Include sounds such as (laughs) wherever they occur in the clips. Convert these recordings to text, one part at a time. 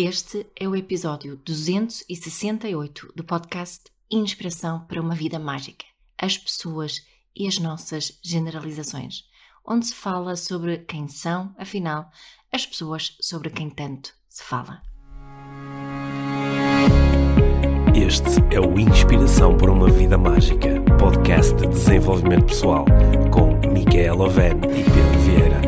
Este é o episódio 268 do podcast Inspiração para uma Vida Mágica: As Pessoas e as Nossas Generalizações, onde se fala sobre quem são, afinal, as pessoas sobre quem tanto se fala. Este é o Inspiração para uma Vida Mágica, podcast de desenvolvimento pessoal, com Micaela Oven e Pedro Vieira.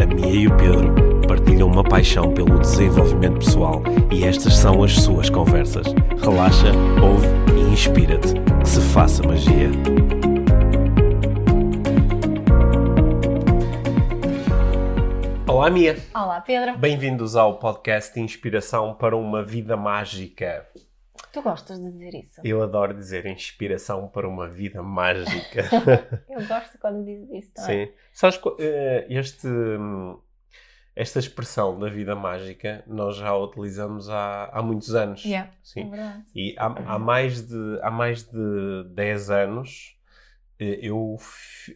A Mia e o Pedro partilham uma paixão pelo desenvolvimento pessoal e estas são as suas conversas. Relaxa, ouve e inspira-te. Que se faça magia. Olá, Mia. Olá, Pedro. Bem-vindos ao podcast Inspiração para uma Vida Mágica. Tu gostas de dizer isso? Eu adoro dizer inspiração para uma vida mágica. (laughs) Eu gosto quando dizes isso também. Sim. Sabes, eh, este, hum, esta expressão da vida mágica nós já a utilizamos há, há muitos anos. Yeah, é Sim. verdade. E há, há mais de, há mais de 10 anos eh, eu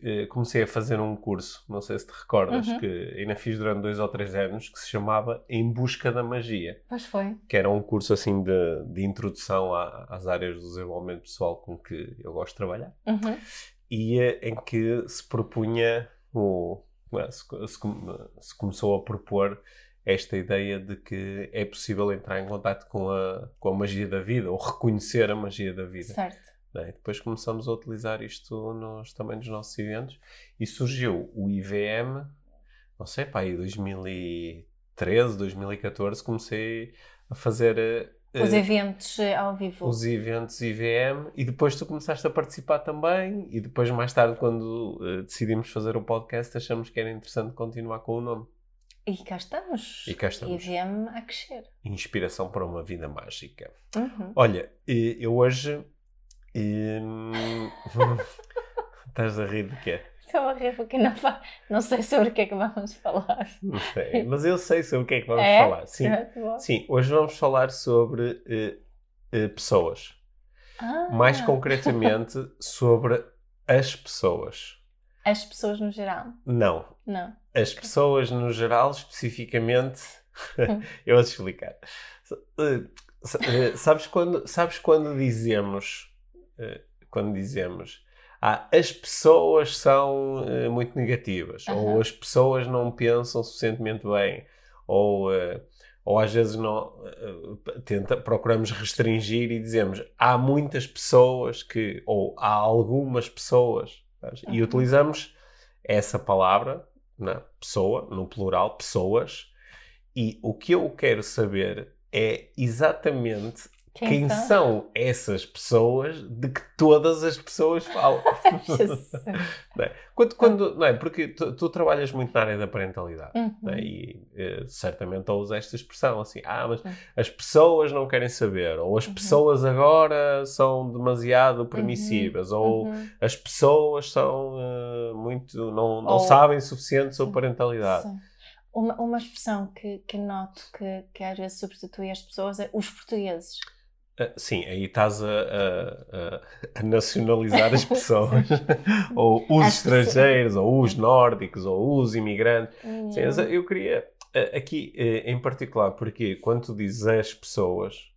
eh, comecei a fazer um curso, não sei se te recordas, Uhum. que ainda fiz durante dois ou três anos, que se chamava Em Busca da Magia Pois foi. que era um curso assim de, de introdução à- às áreas do desenvolvimento pessoal com que eu gosto de trabalhar Uhum. e eh, em que se propunha o se, se come- se começou a propor esta ideia de que é possível entrar em contato com a, com a magia da vida ou reconhecer a magia da vida Certo. né? Depois começamos a utilizar isto nos, também nos nossos eventos e surgiu o IVM, não sei, pá, em 2013, 2014, comecei a fazer eh, Os eh, eventos eh, ao vivo. os eventos IVM e depois tu começaste a participar também e depois mais tarde quando eh, decidimos fazer o podcast achamos que era interessante continuar com o nome E cá estamos. E cá estamos. Viemos a crescer. Inspiração para uma Vida Mágica. Uhum. Olha, eu hoje... hum, (laughs) Estás a rir de quê? Estou a rir porque não, fa- não sei sobre o que é que vamos falar. Não sei, mas eu sei sobre o que é que vamos É? falar. Sim, É, sim, hoje vamos falar sobre eh, eh, pessoas. Ah, Mais concretamente sobre as pessoas. As pessoas no geral. Não, Não. as pessoas no geral, especificamente. (laughs) eu vou te explicar. Eh, sabes, quando, sabes quando dizemos. Quando dizemos. Ah, as pessoas são eh, muito negativas, ou Aham. as pessoas não pensam suficientemente bem, ou, eh, ou às vezes não, eh, tenta, procuramos restringir e dizemos há muitas pessoas que, ou há algumas pessoas, sabes? e Uhum. utilizamos essa palavra, na pessoa, no plural, pessoas, e o que eu quero saber é exatamente Quem, quem, são? são essas pessoas de que todas as pessoas falam. (laughs) (laughs) É? Quando, quando, não é? Porque tu, tu trabalhas muito na área da parentalidade. Uhum. não é? E eh, certamente ouves esta expressão assim: ah, mas Uhum. as pessoas não querem saber, ou as Uhum. pessoas agora são demasiado permissivas, ou Uhum. as pessoas são eh, muito. não, não Ou- sabem o suficiente sobre parentalidade. Sim. Uma, uma expressão que, que noto que, que às vezes substitui as pessoas é os portugueses. Ah, sim, aí estás a, a- a- nacionalizar as pessoas, (laughs) (laughs) ou os pessoas. estrangeiros, ou os nórdicos, ou os imigrantes. Sim, Uhum. mas eu queria, eh, aqui eh, em particular, porque quando tu dizes as pessoas,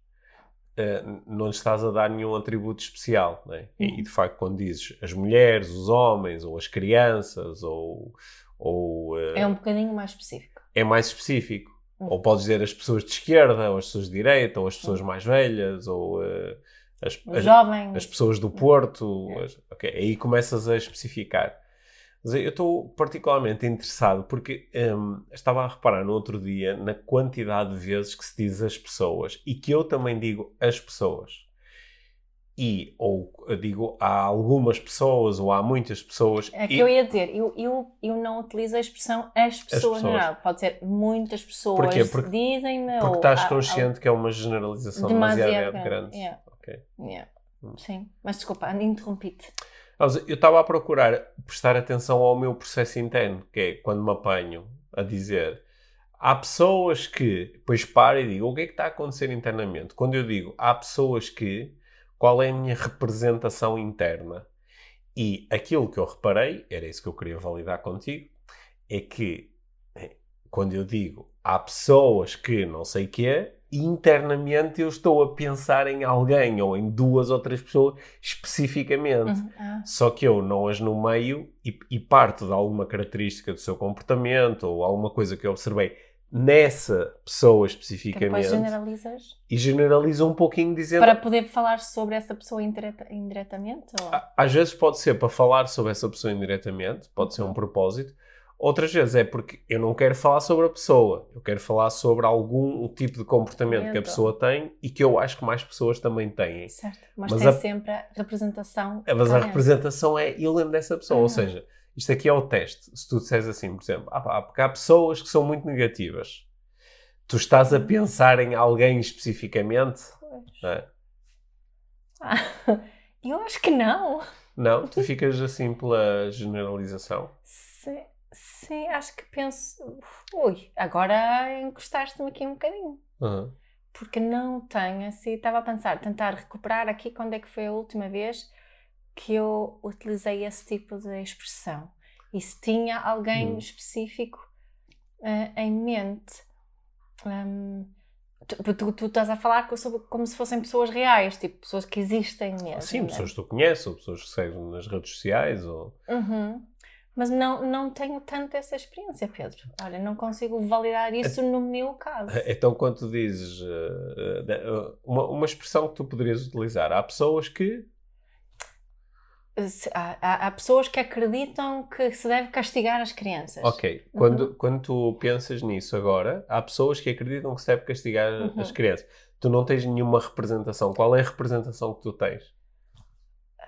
não lhes estás a dar nenhum atributo especial, não é? E, Uhum. de facto, quando dizes as mulheres, os homens, ou as crianças, ou, ou É um bocadinho mais específico. é mais específico. Uhum. Ou podes dizer as pessoas de esquerda, ou as pessoas de direita, ou as pessoas mais velhas, ou eh, as, as- jovens. as pessoas do Porto. É. as- aí começas a especificar. Mas eu estou particularmente interessado porque hum, estava a reparar no outro dia na quantidade de vezes que se diz as pessoas e que eu também digo as pessoas. E, ou digo há algumas pessoas ou há muitas pessoas. É que e- eu ia dizer, eu, eu, eu não utilizo a expressão as pessoas, no pessoas. geral. Pode ser muitas pessoas Porquê? Porque- dizem-me Porque estás há- há- consciente que é uma generalização Demasiado demasiado grande, yeah. Ok. Yeah. Hum. Sim, mas desculpa, interrompi-te. Eu estava a procurar prestar atenção ao meu processo interno, que é quando me apanho a dizer há pessoas que, depois paro e digo o que é que está a acontecer internamente. Quando eu digo há pessoas que, qual é a minha representação interna? E aquilo que eu reparei, era isso que eu queria validar contigo, é que quando eu digo há pessoas que não sei o que é, internamente eu estou a pensar em alguém ou em duas ou três pessoas especificamente. Uhum. Ah, Só que eu não as nomeio e, e parto de alguma característica do seu comportamento ou alguma coisa que eu observei nessa pessoa que depois especificamente generalizas e generalizo um pouquinho dizendo para poder falar sobre essa pessoa indireta- indiretamente? Ou... Às vezes pode ser para falar sobre essa pessoa indiretamente, pode ser um propósito. Outras vezes é porque eu não quero falar sobre a pessoa, eu quero falar sobre algum tipo de comportamento que a pessoa tem e que eu acho que mais pessoas também têm. Certo, mas, Mas tem a- sempre a representação. É, Mas a representação é, eu lembro dessa pessoa, ou Ah. seja, isto aqui é o teste. Se tu disseres assim, por exemplo, ah, pá, porque há pessoas que são muito negativas, tu estás a pensar em alguém especificamente, não é? Ah, (laughs) eu acho que não. Não? Tu ficas assim pela generalização. Sim, sim, acho que penso. Ui, agora encostaste-me aqui um bocadinho. Aham. Porque não tenho assim. Estava a pensar, tentar recuperar aqui quando é que foi a última vez que eu utilizei esse tipo de expressão. E se tinha alguém Hum. específico eh, em mente. Hum, tu, tu- tu estás a falar sobre, como se fossem pessoas reais, tipo pessoas que existem mesmo. Sim, né? pessoas que tu conheces, ou pessoas que seguem nas redes sociais, ou... Uhum. Mas não, não tenho tanto essa experiência, Pedro. Olha, não consigo validar isso no meu caso. (laughs) Então, quando tu dizes eh, eh, uma, uma expressão que tu poderias utilizar, há pessoas que... Se- Há, há- há pessoas que acreditam que se deve castigar as crianças. Ok, quando, quando tu pensas nisso agora, há pessoas que acreditam que se deve castigar Uhum. as crianças. Tu não tens nenhuma representação. Qual é a representação que tu tens?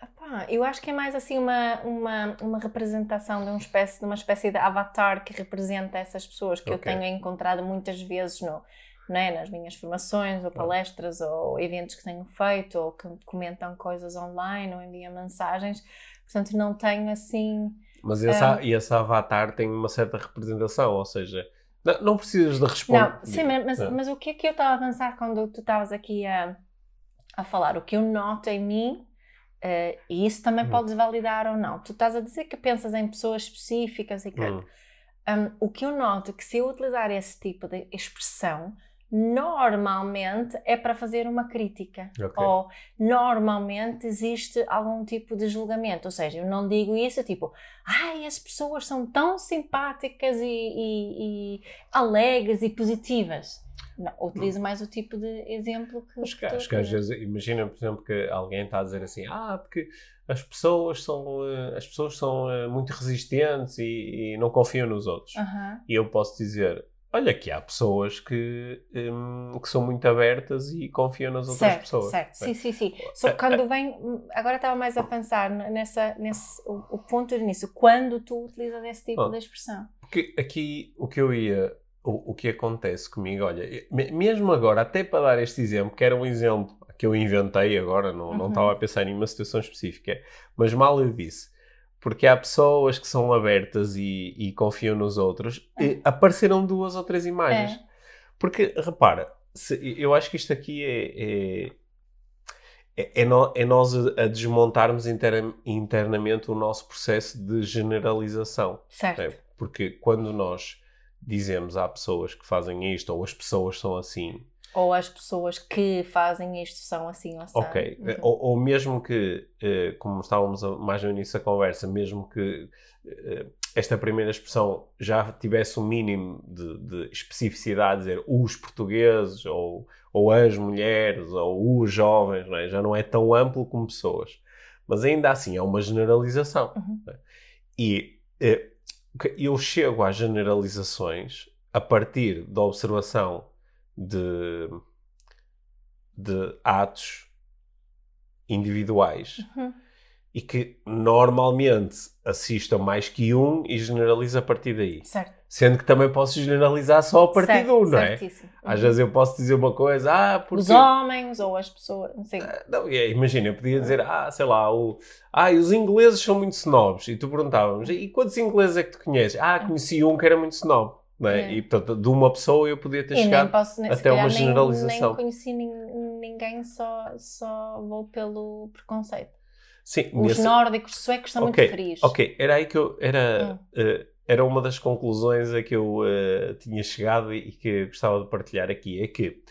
Epá, eu acho que é mais assim uma, uma, uma representação de uma, espécie, de uma espécie de avatar que representa essas pessoas que eu Ok. tenho encontrado muitas vezes no, né, nas minhas formações ou palestras ou eventos que tenho feito ou que comentam coisas online ou enviam mensagens. Portanto, não tenho assim. Mas esse, Ah. e esse avatar tem uma certa representação, ou seja, não, não precisas de responder. Não, sim, mas, Não. mas o que é que eu estava a pensar quando tu estavas aqui a, a falar? O que eu noto em mim, eh, e isso também Hum. podes validar ou não. Tu estás a dizer que pensas em pessoas específicas e que. Hum. Um, o que eu noto é que se eu utilizar esse tipo de expressão, normalmente é para fazer uma crítica. Ok. Ou normalmente existe algum tipo de julgamento. Ou seja, eu não digo isso tipo, ai, as pessoas são tão simpáticas e, e- e alegres e positivas. Não, utilizo mais o tipo de exemplo que. Acho que, acho que às vezes, imagina, por exemplo, que alguém está a dizer assim, ah, porque as pessoas são, eh, as pessoas são eh, muito resistentes e, e não confiam nos outros. Aham. E eu posso dizer, olha que há pessoas que, hum, que são muito abertas e confiam nas outras certo, pessoas. Certo, não é? sim, sim, sim. Só que quando vem, agora estava mais a pensar nessa, nesse, o, o ponto do início, quando tu utilizas esse tipo de expressão. Porque aqui o que eu ia. O, o que acontece comigo, olha, me- mesmo agora, até para dar este exemplo, que era um exemplo que eu inventei agora, não, não Uhum. estava a pensar em uma situação específica, mas mal eu disse. Porque há pessoas que são abertas e, e confiam nos outros, e apareceram duas ou três imagens. É. Porque, repara, se- eu acho que isto aqui é. é é, é no- é nós a desmontarmos internamente o nosso processo de generalização. Certo. É, porque quando nós dizemos há pessoas que fazem isto ou as pessoas são assim, Ou as pessoas que fazem isto são assim ou assim. ok, ou, ou mesmo que, eh, como estávamos mais no início da conversa, mesmo que eh, esta primeira expressão já tivesse um mínimo de, de especificidade, dizer os portugueses ou, ou as mulheres ou os jovens, não é? já não é tão amplo como pessoas. Mas ainda assim é uma generalização. Uhum. E eh, que eu chego às generalizações a partir da observação de, de atos individuais Uhum. e que normalmente assisto a mais que um e generalizo a partir daí. Certo. Sendo que também posso generalizar só a partir certo, de um, não é? certíssimo. Às Uhum. vezes eu posso dizer uma coisa, ah, porque... Os homens ou as pessoas, não sei. Não, é, imagina, eu podia dizer, ah, sei lá, o, ah, os ingleses são muito snobs. E tu perguntávamos, e quantos ingleses é que tu conheces? Ah, conheci um que era muito snob. É? É. E, portanto, de uma pessoa eu podia ter E chegado... posso, até uma calhar nem- generalização. Nem, conheci nin- ninguém, só, só vou pelo preconceito. Sim, Os nesse- nórdicos suecos são Ok, muito frios. Ok, era aí que eu... Era, Hum. eh, era uma das conclusões a que eu uh, tinha chegado e que gostava de partilhar aqui. É que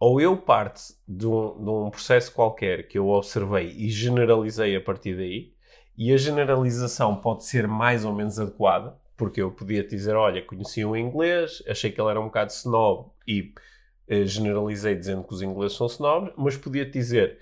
ou eu parto de um, de um processo qualquer que eu observei e generalizei a partir daí, e a generalização pode ser mais ou menos adequada, porque eu podia dizer, olha, conheci um inglês, achei que ele era um bocado snob e eh, generalizei dizendo que os ingleses são snobs, mas podia dizer,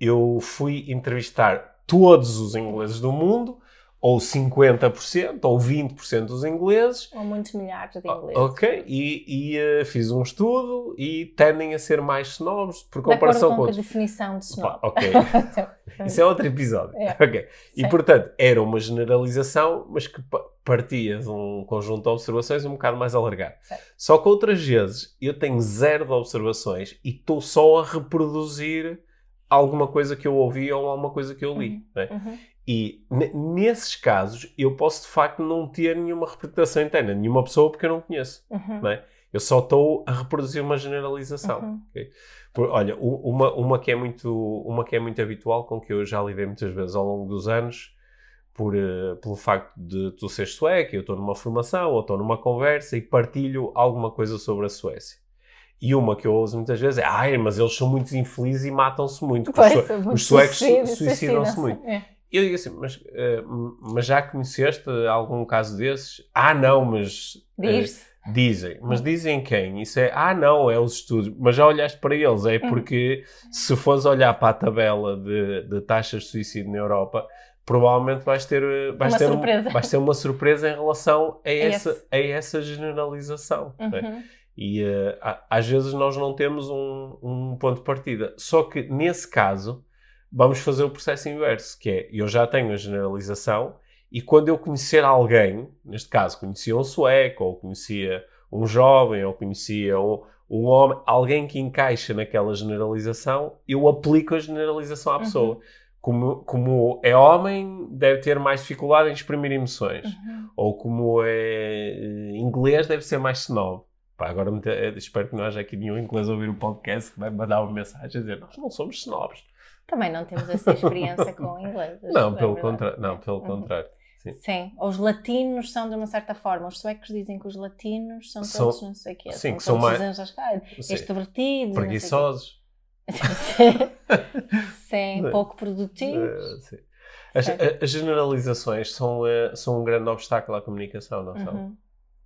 eu fui entrevistar todos os ingleses do mundo ou 50% ou 20% dos ingleses. Ou muitos milhares de ingleses. Ok, e, e uh, fiz um estudo e tendem a ser mais snobs por comparação com, com a definição de snob. ok, (laughs) isso é outro episódio. É. Ok, e portanto era uma generalização, mas que partia de um conjunto de observações um bocado mais alargado. Certo. Só que outras vezes eu tenho zero de observações e estou só a reproduzir alguma coisa que eu ouvi ou alguma coisa que eu li. Uhum. Né? Uhum. E nesses casos eu posso de facto não ter nenhuma representação interna, nenhuma pessoa porque eu não conheço. Uhum. Né? Eu só estou a reproduzir uma generalização. Uhum. Okay? Por, olha, uma, uma, que é muito, uma que é muito habitual, com que eu já lidei muitas vezes ao longo dos anos, por, uh, pelo facto de tu ser sueca, eu estou numa formação ou estou numa conversa e partilho alguma coisa sobre a Suécia. E uma que eu ouço muitas vezes é: ai, mas eles são muito infelizes e matam-se muito. Pois, os, su os suecos suicidam-se muito. É. Eu digo assim, mas, uh, mas já conheceste algum caso desses? Ah, não, mas. Diz uh, dizem. Mas dizem quem? Isso é. Ah, não, é os estudos. Mas já olhaste para eles. É uhum. porque se fores olhar para a tabela de, de taxas de suicídio na Europa, provavelmente vais ter, vais uma ter, surpresa. Um, vais ter uma surpresa em relação a, essa, a essa generalização. É? Uhum. E uh, às vezes nós não temos um, um, ponto de partida. Só que nesse caso, vamos fazer o processo inverso, que é eu já tenho a generalização e quando eu conhecer alguém, neste caso conhecia um sueco, ou conhecia um jovem, ou conhecia um, um homem, alguém que encaixa naquela generalização, eu aplico a generalização à pessoa. Uhum. Como, como é homem, deve ter mais dificuldade em exprimir emoções. Uhum. Ou como é eh, inglês, deve ser mais snob. Pá, agora eh, espero que não haja aqui nenhum inglês a ouvir o podcast que vai mandar uma mensagem a dizer nós não somos snobs. Também não temos essa experiência com inglês. (laughs) Não, é pelo, contra... não, pelo contrário. Sim. Sim. Os latinos são de uma certa forma. Os suecos dizem que os latinos são todos são, não sei o quê. Sim, são que são mais extrovertidos. Preguiçosos. (laughs) sim, pouco produtivos. sim. As, as, generalizações são, eh, são um grande obstáculo à comunicação, não são? Uhum.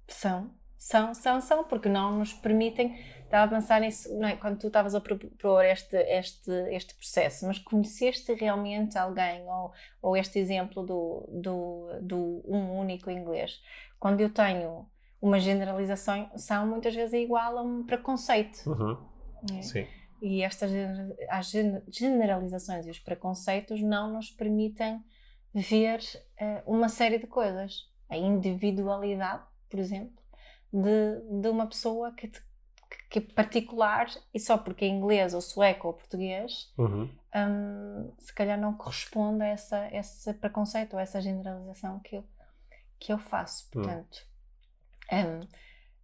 São, são, são, são, porque não nos permitem estava a pensar nisso é? quando tu estavas a propor este, este, este processo, mas conheceste realmente alguém, ou, ou este exemplo do, do, do um único inglês? Quando eu tenho uma generalização, são muitas vezes igual a um preconceito. Uhum. É? Sim. E estas as generalizações e os preconceitos não nos permitem ver uh, uma série de coisas. A individualidade, por exemplo, de, de uma pessoa que, te, que é particular e só porque é inglês ou sueco ou português, uhum. um, se calhar não corresponde a essa, esse preconceito ou a essa generalização que eu, que eu faço. Hum. Portanto, uhum. um,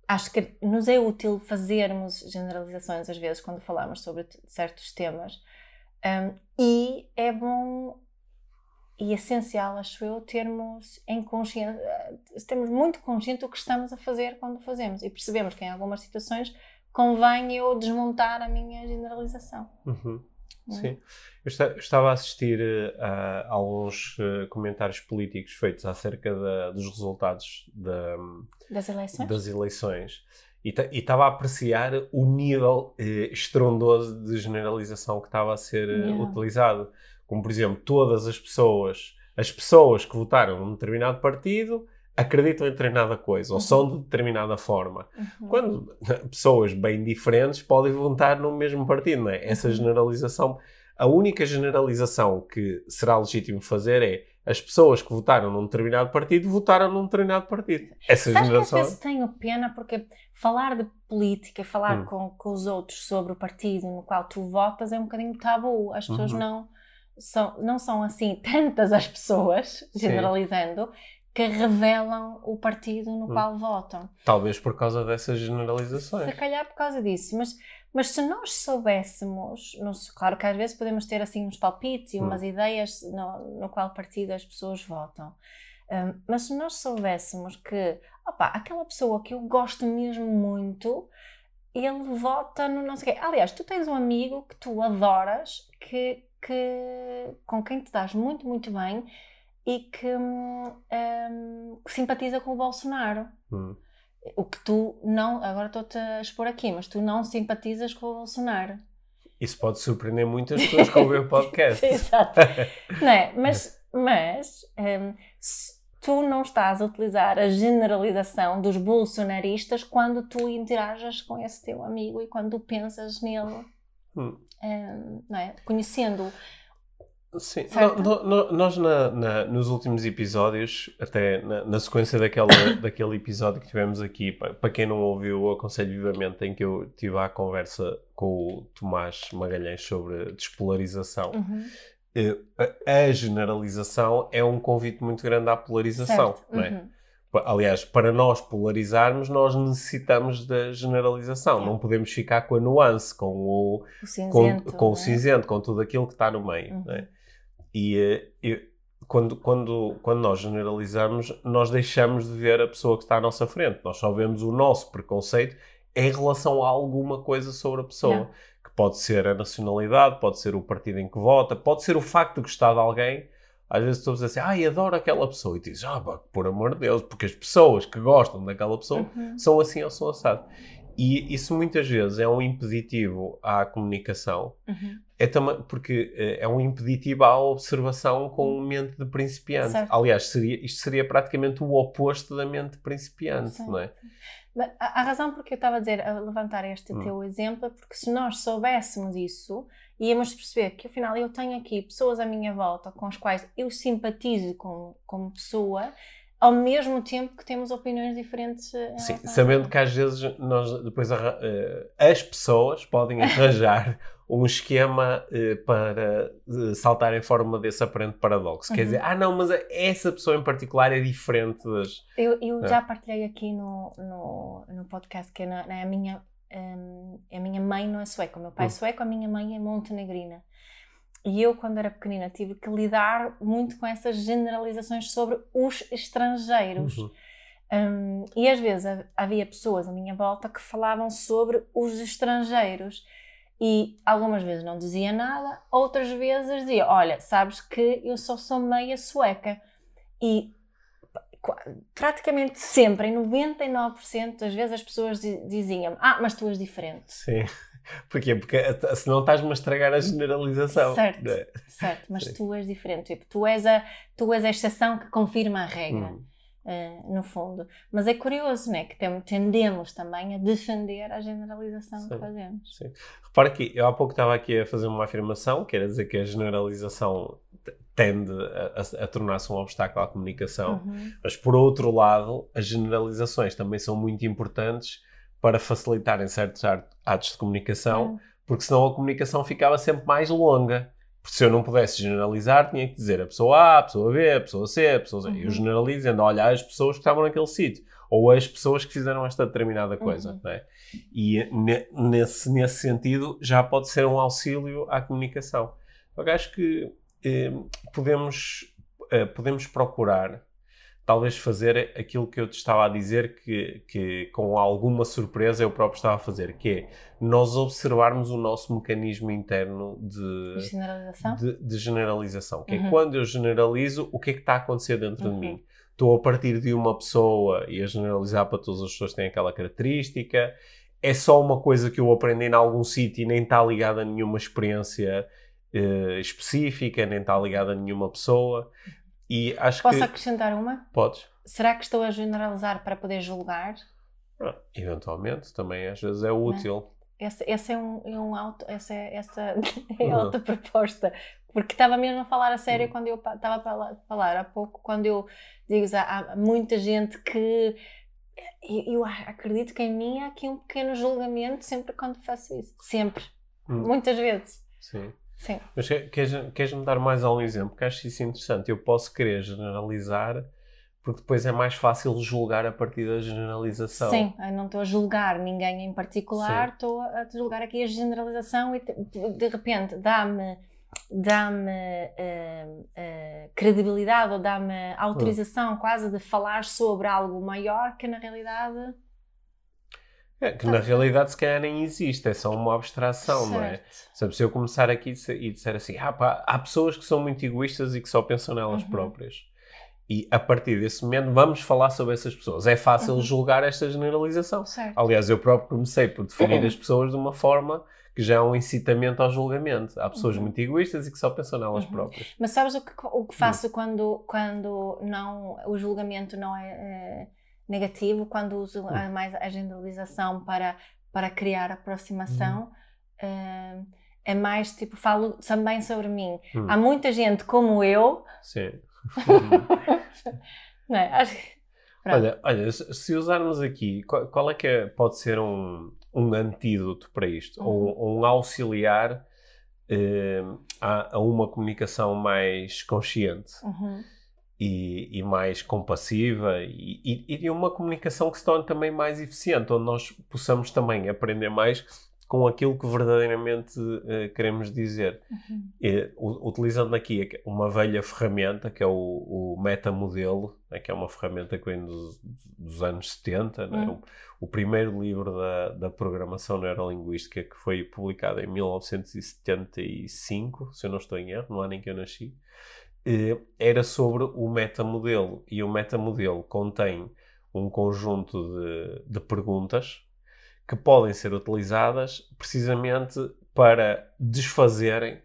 acho que nos é útil fazermos generalizações às vezes quando falamos sobre certos temas um, e é bom e essencial, acho eu, termos em consciência, termos muito consciente o que estamos a fazer quando fazemos e percebemos que em algumas situações convém eu desmontar a minha generalização. Uhum. É? Sim. Eu, estava a assistir uh, a alguns uh, comentários políticos feitos acerca da, dos resultados da, das eleições, das eleições e estava a apreciar o nível uh, estrondoso de generalização que estava a ser yeah. utilizado. Como, por exemplo, todas as pessoas, as pessoas que votaram num determinado partido acreditam em determinada coisa uhum. ou são de determinada forma. Uhum. Quando (laughs) pessoas bem diferentes podem votar no mesmo partido, não é? Essa uhum. generalização, a única generalização que será legítimo fazer é as pessoas que votaram num determinado partido votaram num determinado partido. Essa Sabes generação... que às vezes tenho pena porque falar de política, falar hum. com, com os outros sobre o partido no qual tu votas é um bocadinho tabu. As pessoas uhum. não são, não são assim (laughs) tantas as pessoas, generalizando, Sim que revelam o partido no hum. qual votam. Talvez por causa dessas generalizações. Se calhar por causa disso, mas, mas se nós soubéssemos, claro que às vezes podemos ter assim uns palpites e hum. umas ideias no, no qual partido as pessoas votam, Um, mas se nós soubéssemos que, opa, aquela pessoa que eu gosto mesmo muito, ele vota no não sei quê. Aliás, tu tens um amigo que tu adoras, que, que, com quem te dás muito, muito bem e que, um, que simpatiza com o Bolsonaro. Hum. O que tu não, agora estou-te a expor aqui, mas tu não simpatizas com o Bolsonaro. Isso pode surpreender muitas pessoas ouvem o (laughs) podcast. Exato. não é? Mas, mas um, tu não estás a utilizar a generalização dos bolsonaristas quando tu interajas com esse teu amigo e quando pensas nele, Hum. um, não é? Conhecendo. Sim. No- no- nós na- na- nos últimos episódios, até na, na sequência daquela, (coughs) daquele episódio que tivemos aqui, pa- para quem não ouviu, aconselho vivamente em que eu tive a conversa com o Tomás Magalhães sobre despolarização. Uhum. Eh, a, a generalização é um convite muito grande à polarização, Certo. não é? Uhum. Aliás, para nós polarizarmos, nós necessitamos da generalização. É. Não podemos ficar com a nuance, com o, O com, cinzento. com o é? cinzento, com tudo aquilo que está no meio. Uhum. é? E eh, eu- quando, quando, quando nós generalizamos, nós deixamos de ver a pessoa que está à nossa frente. Nós só vemos o nosso preconceito em relação a alguma coisa sobre a pessoa. Yeah. Que pode ser a nacionalidade, pode ser o partido em que vota, pode ser o facto de gostar de alguém. Às vezes estou a dizer assim, ai, adoro aquela pessoa. E dizes, ah, pá, por amor de Deus, porque as pessoas que gostam daquela pessoa Uhum. são assim ou são assado. E isso muitas vezes é um impeditivo à comunicação, Uhum. é também porque eh, é um impeditivo à observação com mente de principiante. Certo. Aliás, seria, isto seria praticamente o oposto da mente de principiante, Sim. não é? Mas A, a razão porque eu estava a dizer, a levantar este Hum. teu exemplo é porque se nós soubéssemos isso, íamos perceber que afinal eu tenho aqui pessoas à minha volta com as quais eu simpatizo com, como pessoa, ao mesmo tempo que temos opiniões diferentes. eh, Sim, sabendo que às vezes nós depois eh, as pessoas podem (laughs) arranjar um esquema eh, para saltar em forma desse aparente paradoxo. Quer Uhum. dizer, ah não, mas essa pessoa em particular é diferente das... Eu, eu É. já partilhei aqui no, no, no podcast que é na, na- a, minha, hum, a minha mãe não é sueca, o meu pai é Hum. sueco, a minha mãe é montenegrina. E eu, quando era pequenina, tive que lidar muito com essas generalizações sobre os estrangeiros. Uhum. Hum, e às vezes ha- havia pessoas à minha volta que falavam sobre os estrangeiros. E algumas vezes não dizia nada, outras vezes dizia: Olha, sabes que eu só sou meia sueca. E praticamente sempre, em 99% das vezes, as pessoas di- diziam: Ah, mas tu és diferente. Sim. Porquê? Porque senão estás-me a estragar a generalização. Certo. não é? Certo, mas Sim. tu és diferente. Tipo, tu és a, tu és a exceção que confirma a regra. Hum. eh, no fundo. Mas é curioso, né? Que tem- tendemos também a defender a generalização que Sim. fazemos. Sim. Repara que eu há pouco estava aqui a fazer uma afirmação, que era dizer que a generalização tende a, a- a tornar-se um obstáculo à comunicação, Uhum. mas por outro lado, as generalizações também são muito importantes para facilitarem certos atos de comunicação, Hum. porque senão a comunicação ficava sempre mais longa. Porque se eu não pudesse generalizar, tinha que dizer a pessoa A, a pessoa B, a pessoa C, a pessoa Z. Uhum. Eu generalizo dizendo, olha, as pessoas que estavam naquele sítio. Ou as pessoas que fizeram esta determinada coisa. Uhum. é? E ne- nesse, nesse sentido já pode ser um auxílio à comunicação. Eu acho que eh, podemos, eh, podemos procurar talvez fazer aquilo que eu te estava a dizer que, que com alguma surpresa eu próprio estava a fazer, que é nós observarmos o nosso mecanismo interno de, Generalização? de, de generalização. Que Uhum. é quando eu generalizo, o que é que está a acontecer dentro Uhum. de mim? Estou a partir de uma pessoa e a generalizar para todas as pessoas que têm aquela característica. É só uma coisa que eu aprendi em algum sítio e nem está ligada a nenhuma experiência eh, específica, nem está ligada a nenhuma pessoa. E acho Posso que. acrescentar uma? Podes. Será que estou a generalizar para poder julgar? Ah, eventualmente, também às vezes é útil. Essa, essa é um, é um auto, essa, essa (laughs) é Uhum. outra proposta. Porque estava mesmo a falar a sério Uhum. quando eu estava a falar, há pouco, quando eu digo, há, há muita gente que eu, eu acredito que em mim há aqui um pequeno julgamento sempre quando faço isso. Sempre. Hum. Muitas vezes. Sim. Sim. Mas que- queres, queres-me dar mais algum exemplo? Que acho isso interessante. Eu posso querer generalizar porque depois é mais fácil julgar a partir da generalização. Sim, eu não estou a julgar ninguém em particular, estou a julgar aqui a generalização e de repente dá-me dá-me uh, uh, credibilidade ou dá-me autorização hum. quase de falar sobre algo maior que na realidade. É, que na realidade se calhar nem existe, é só uma abstração, certo. não é? Sabe, se eu começar aqui e disser assim, ah, pá, há pessoas que são muito egoístas e que só pensam nelas uhum. próprias. E a partir desse momento vamos falar sobre essas pessoas. É fácil uhum. julgar esta generalização. Certo. Aliás, eu próprio comecei por definir uhum. (coughs) as pessoas de uma forma que já é um incitamento ao julgamento. Há pessoas uhum. muito egoístas e que só pensam nelas uhum. próprias. Mas sabes o que, o que faço quando, quando não, o julgamento não é, é negativo, quando uso uhum. mais a generalização para, para criar aproximação? É, é mais tipo, falo também sobre mim. Hum. Há muita gente como eu. Sim. (laughs) não é? Acho que Olha, olha, se usarmos aqui, qual, qual é que é, pode ser um, um antídoto para isto? Uhum. Ou, um auxiliar eh, a, a, uma comunicação mais consciente uhum. E, e, mais compassiva e, e, e de uma comunicação que se torne também mais eficiente, onde nós possamos também aprender mais com aquilo que verdadeiramente uh, queremos dizer. Uhum. E, utilizando aqui uma velha ferramenta, que é o, o metamodelo, né, que é uma ferramenta que vem dos, dos anos 70, né? uhum. o, o, primeiro livro da, da programação neurolinguística que foi publicado em 1975, se eu não estou em erro, no ano em que eu nasci, era sobre o metamodelo. E o metamodelo contém um conjunto de, de perguntas que podem ser utilizadas precisamente para desfazerem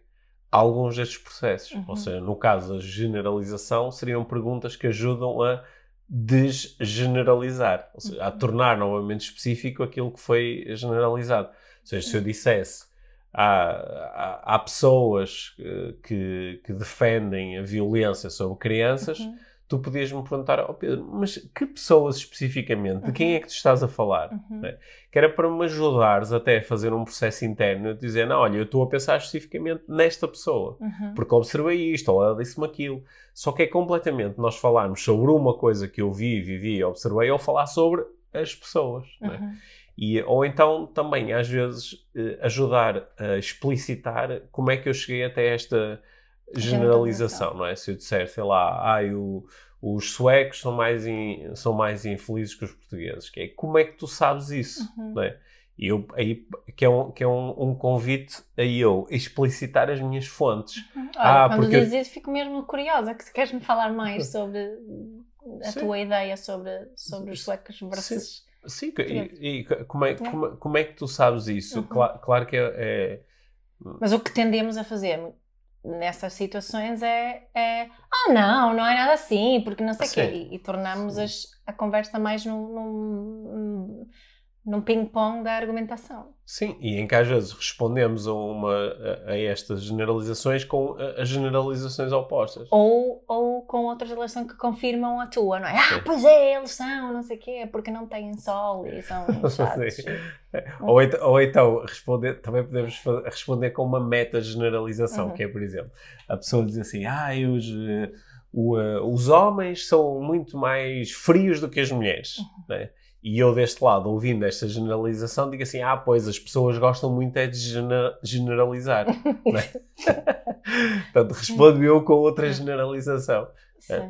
alguns destes processos. Uhum. Ou seja, no caso da generalização, seriam perguntas que ajudam a desgeneralizar, ou seja, uhum. a tornar novamente específico aquilo que foi generalizado. Ou seja, se eu dissesse há, há, há pessoas que, que, defendem a violência sobre crianças. Uhum tu podias-me perguntar, oh Pedro, mas que pessoas especificamente? De quem uhum. é que tu estás a falar? Uhum. Né? Que era para me ajudares até a fazer um processo interno, não, olha, eu estou a pensar especificamente nesta pessoa, uhum. porque observei isto, ou ela disse-me aquilo. Só que é completamente nós falarmos sobre uma coisa que eu vi, vivi, observei, ou falar sobre as pessoas. Né? E, ou então também, às vezes, eh, ajudar a explicitar como é que eu cheguei até esta generalização, não é? Se eu disser, sei lá, ah, o, os suecos são mais, in, são mais infelizes que os portugueses, que é como é que tu sabes isso, uhum. não é? E eu, aí, que é, um, que é um, um convite a eu explicitar as minhas fontes. Uhum. Olha, ah, quando porque dizes isso, fico mesmo curiosa, que queres-me falar mais (laughs) sobre a Sim. tua ideia sobre, sobre os suecos versus... Sim, Sim. E, e, como, é, como, como, é que tu sabes isso? Uhum. Claro, claro que é, é... Mas o que tendemos a fazer nessas situações é, é oh não, não é nada assim, porque não sei o quê. E, e tornamos as, a conversa mais num, num, num ping-pong da argumentação. Sim, e em que às vezes respondemos a, uma, a, a estas generalizações com as generalizações opostas. Ou, ou com outras relações que confirmam a tua, não é? Ah, Sim. Ah, pois é, eles são, não sei o quê, porque não têm sol e são (laughs) chatos. (laughs) ou, então, ou então responder, também podemos responder com uma meta-generalização, uhum. que é, por exemplo, a pessoa diz assim, ah, os, uh, uh, os homens são muito mais frios do que as mulheres, uhum. né? E eu deste lado, ouvindo esta generalização, digo assim: ah, pois as pessoas gostam muito é de generalizar. (laughs) é? (laughs) Portanto, respondo eu com outra generalização. É?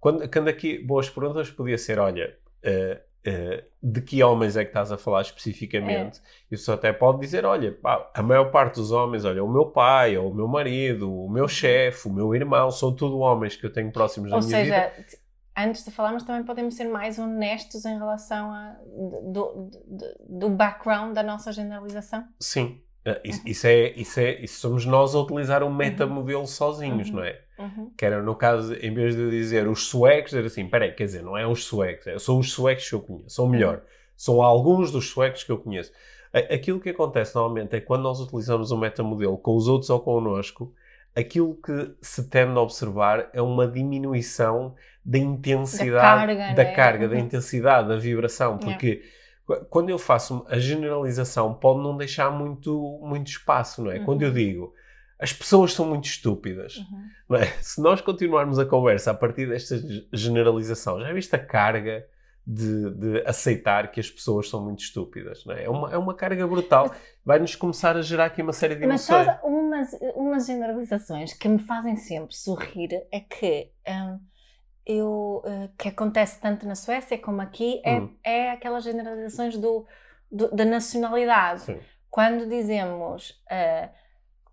Quando, quando aqui, boas perguntas, podia ser: olha, uh, uh, de que homens é que estás a falar especificamente? É. Isso até pode dizer: olha, pá, a maior parte dos homens, olha, o meu pai, ou o meu marido, o meu chefe, o meu irmão, são tudo homens que eu tenho próximos ou da minha seja, vida antes de falarmos, também podemos ser mais honestos em relação a, do, do, do background da nossa generalização? Sim. Uh, isso, uhum. isso, é, isso, é, isso somos nós a utilizar um metamodelo uhum. sozinhos, uhum. não é? Uhum. Que era, no caso, em vez de dizer os suecos, dizer assim, peraí, quer dizer, não é os suecos, é, são os suecos que eu conheço, são melhor, uhum. são alguns dos suecos que eu conheço. Aquilo que acontece normalmente é quando nós utilizamos um metamodelo com os outros ou connosco, aquilo que se tende a observar é uma diminuição da intensidade da carga, da, né? carga, da uhum. intensidade, da vibração, porque yeah. quando eu faço a generalização pode não deixar muito, muito espaço, não é? Uhum. Quando eu uhum. digo as pessoas são muito estúpidas, uhum. é? (laughs) Se nós continuarmos a conversa a partir desta generalização, já viste a carga de, de, aceitar que as pessoas são muito estúpidas, não é? É uma, é uma carga brutal. Vai-nos começar a gerar aqui uma série de emoções. Mas uma umas, umas generalizações que me fazem sempre sorrir é que hum, eu, uh, que acontece tanto na Suécia como aqui é, Hum. é aquelas generalizações do, do- da nacionalidade. Sim. Quando dizemos uh,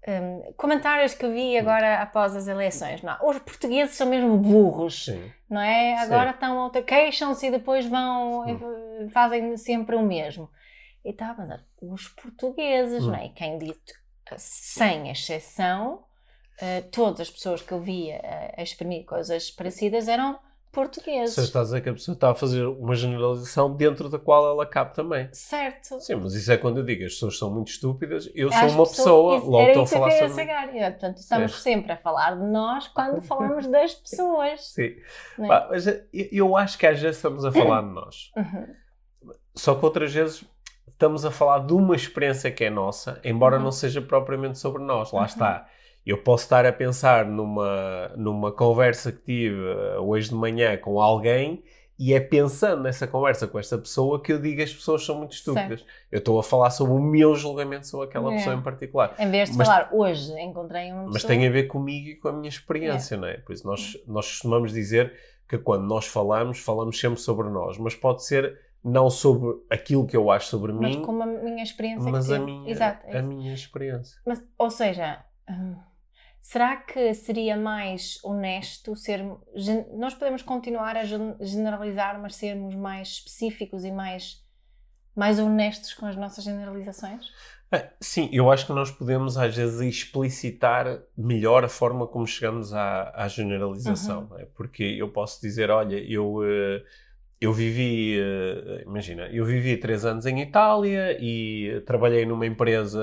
hum, comentários que Hum. vi agora após as eleições, não, os portugueses são mesmo burros Sim. não é? Sim. Agora estão outra, queixam-se e depois vão, Hum. eh, fazem sempre o mesmo. E estava a pensar, os portugueses, Hum. não é? Quem dito, eh, sem exceção, eh, todas as pessoas que eu via eh, a exprimir coisas parecidas eram portugueses. Você está a dizer que a pessoa está a fazer uma generalização dentro da qual ela cabe também. Certo. Sim, mas isso é quando eu digo as pessoas são muito estúpidas. Eu As sou uma pessoa, isso- logo estou a falar sobre mim. E, portanto, estamos Certo. sempre a falar de nós quando falamos das (laughs) pessoas. Sim. é? Pá, mas eh, eu, eu acho que às vezes estamos a falar de nós. (coughs) Uhum. Só que outras vezes estamos a falar de uma experiência que é nossa, embora Uhum. não seja propriamente sobre nós. Lá Uhum. está. Eu posso estar a pensar numa, numa conversa que tive eh, hoje de manhã com alguém e é pensando nessa conversa com esta pessoa que eu digo que as pessoas são muito estúpidas. Eu estou a falar sobre o meu julgamento sobre aquela É. pessoa em particular. Em vez de Mas- falar hoje encontrei uma Mas tem a ver comigo e com a minha experiência, não é? Por isso nós, nós costumamos dizer que quando nós falamos, falamos sempre sobre nós, mas pode ser não sobre aquilo que eu acho sobre Mas mim, como a minha experiência mas a minha, Exato, é a minha experiência. Mas, ou seja, hum, será que seria mais honesto ser. Nós podemos continuar a gen- generalizar, mas sermos mais específicos e mais, mais honestos com as nossas generalizações? Ah, sim, eu acho que nós podemos às vezes explicitar melhor a forma como chegamos à, à generalização, Uhum. não é? porque eu posso dizer, olha, eu, eh, eu vivi, eh, imagina, eu vivi três anos em Itália e trabalhei numa empresa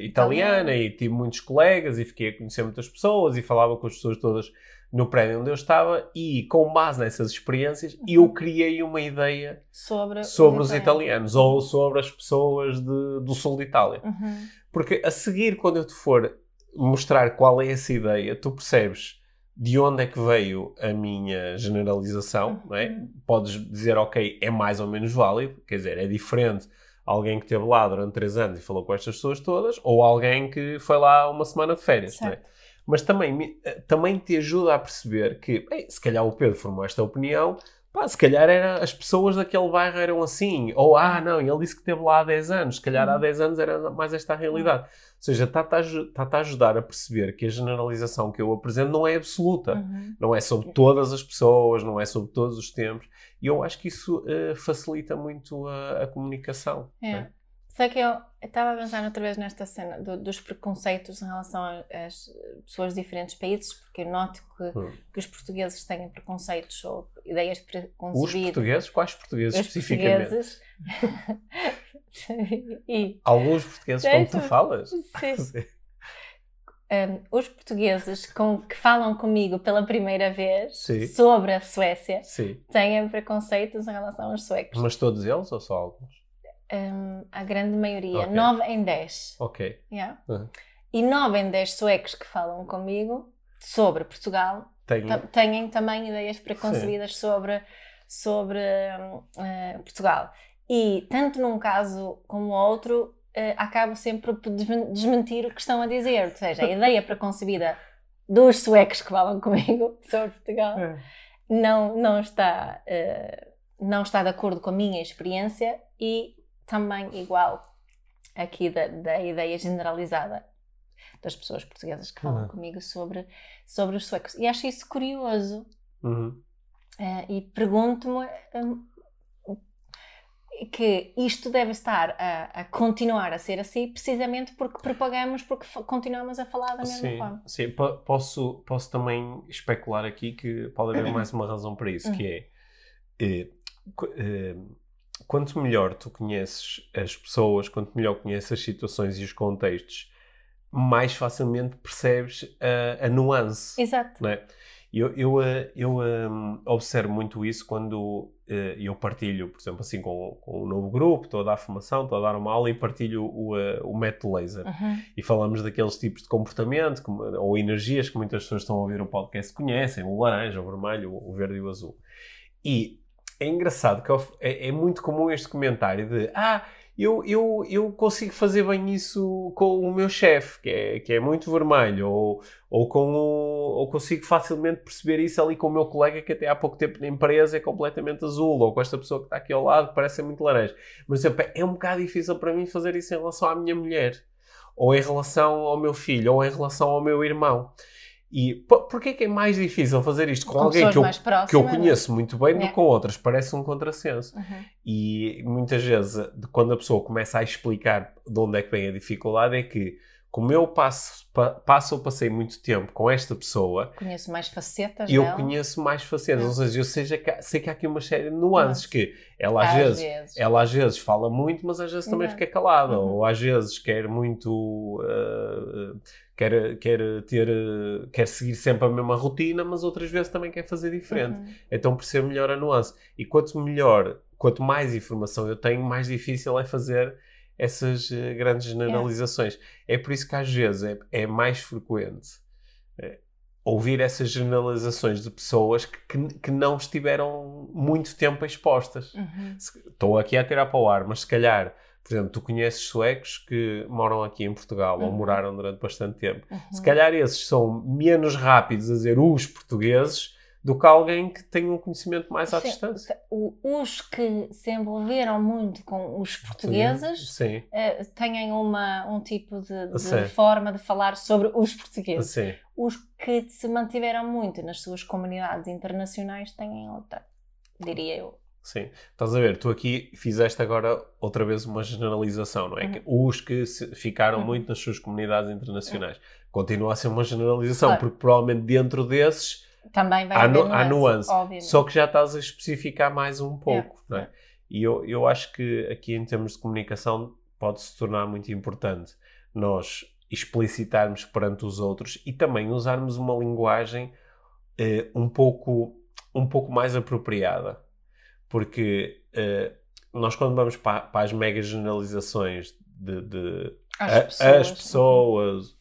italiana Italiana. e tive muitos colegas e fiquei a conhecer muitas pessoas e falava com as pessoas todas no prédio onde eu estava e com base nessas experiências eu Uhum. criei uma ideia Sobre, sobre os italianos ou sobre as pessoas de- do sul de Itália. Uhum. Porque a seguir, quando eu te for mostrar qual é essa ideia, tu percebes de onde é que veio a minha generalização, não é? Uhum. Podes dizer, ok, é mais ou menos válido, quer dizer, é diferente alguém que esteve lá durante três anos e falou com estas pessoas todas, ou alguém que foi lá uma semana de férias, não é? Certo. Mas também, eh, também te ajuda a perceber que, bem, se calhar o Pedro formou esta opinião, pá, se calhar era, as pessoas daquele bairro eram assim, ou ah, não, ele disse que esteve lá há 10 anos, se calhar há Uhum. 10 anos era mais esta a realidade. Ou seja, está-te a, está-te a ajudar a perceber que a generalização que eu apresento não é absoluta. Uhum. Não é sobre todas as pessoas, não é sobre todos os tempos. E eu acho que isso eh, facilita muito a, a comunicação. É. não é? Só que eu estava a pensar outra vez nesta cena do- dos preconceitos em relação às pessoas de diferentes países, porque eu noto que, Hum. que os portugueses têm preconceitos ou ideias Os preconcebidas. portugueses, quais portugueses Os especificamente? portugueses. (laughs) e Alguns portugueses, como tu falas. sim, (laughs) um, os portugueses com, que falam comigo pela primeira vez Sim. sobre a Suécia Sim. têm preconceitos em relação aos suecos. Mas todos eles ou só alguns? Um, a grande maioria, Ok. 9 em 10. Ok. Yeah. Uhum. E 9 em 10 suecos que falam comigo sobre Portugal Tenho. ta- têm também ideias preconcebidas sobre, sobre hum, eh, Portugal. E tanto num caso como outro, eh, acabo sempre por desmen- desmentir o que estão a dizer. Ou seja, a ideia (laughs) preconcebida dos suecos que falam comigo (laughs) sobre Portugal É. não, não, está, eh, não está de acordo com a minha experiência e também igual aqui da, da ideia generalizada das pessoas portuguesas que falam Uhum. comigo sobre, sobre os suecos. E acho isso curioso Uhum. eh, e pergunto-me hum, que isto deve estar a, a continuar a ser assim precisamente porque propagamos, porque continuamos a falar da mesma Sim, forma. sim. Po- Posso, posso também especular aqui que pode haver (coughs) mais uma razão para isso, que é eh, eh, quanto melhor tu conheces as pessoas, quanto melhor conheces as situações e os contextos, mais facilmente percebes a, a nuance. Exato. não é? Eu, eu, eh, eu hum, observo muito isso quando eh, eu partilho, por exemplo, assim com, com um novo grupo, estou a dar formação, estou a dar uma aula e partilho o, eh, o método laser. Uhum. E falamos daqueles tipos de comportamento como- ou energias que muitas pessoas estão a ouvir o podcast conhecem, o laranja, o vermelho, o verde e o azul. E é engraçado que é, é muito comum este comentário de ah, eu, eu, eu consigo fazer bem isso com o meu chefe, que é, que é muito vermelho, ou, ou, com o, ou consigo facilmente perceber isso ali com o meu colega que até há pouco tempo na empresa é completamente azul, ou com esta pessoa que está aqui ao lado que parece muito laranja. Mas exemplo, é um bocado difícil para mim fazer isso em relação à minha mulher, ou em relação ao meu filho, ou em relação ao meu irmão. E porquê que é mais difícil fazer isto com, com alguém que eu, próximas, que eu conheço muito bem é. do que com outras? Parece um contrassenso. Uhum. E muitas vezes, quando a pessoa começa a explicar de onde é que vem a dificuldade, é que como eu passo, pa, passo ou passei muito tempo com esta pessoa... Conheço mais facetas Eu dela. conheço mais facetas. Ou seja, eu seja, sei que há aqui uma série de nuances que ela às, às vezes, vezes, ela às vezes fala muito, mas às vezes também fica calada. Uhum. Ou às vezes quer muito... Uh, quer, quer, ter, quer seguir sempre a mesma rotina, mas outras vezes também quer fazer diferente. Uhum. Então percebo melhor a nuance. E quanto melhor, quanto mais informação eu tenho, mais difícil é fazer essas uh, grandes generalizações. Yeah. É por isso que às vezes é, é mais frequente é, ouvir essas generalizações de pessoas que, que, que, não estiveram muito tempo expostas. Uhum. Estou aqui a tirar para o ar, mas se calhar por exemplo, tu conheces suecos que moram aqui em Portugal uhum. ou moraram durante bastante tempo. Uhum. Se calhar esses são menos rápidos a dizer os portugueses do que alguém que tem um conhecimento mais à Sim, distância. Os que se envolveram muito com os portugueses Sim. Uh, têm uma, um tipo de, de forma de falar sobre os portugueses. Sim. Os que se mantiveram muito nas suas comunidades internacionais têm outra, diria eu. Sim, estás a ver, tu aqui fizeste agora outra vez uma generalização, não é? Uhum. Os que ficaram uhum. muito nas suas comunidades internacionais. Uhum. Continua a ser uma generalização, claro. porque provavelmente dentro desses também vai há, haver há nuance. nuance. Só que já estás a especificar mais um pouco, não é? E eu, eu acho que aqui em termos de comunicação pode se tornar muito importante nós explicitarmos perante os outros e também usarmos uma linguagem eh, um, pouco, um pouco mais apropriada porque uh, nós quando vamos para, para, as mega generalizações de, de as, a, pessoas, as pessoas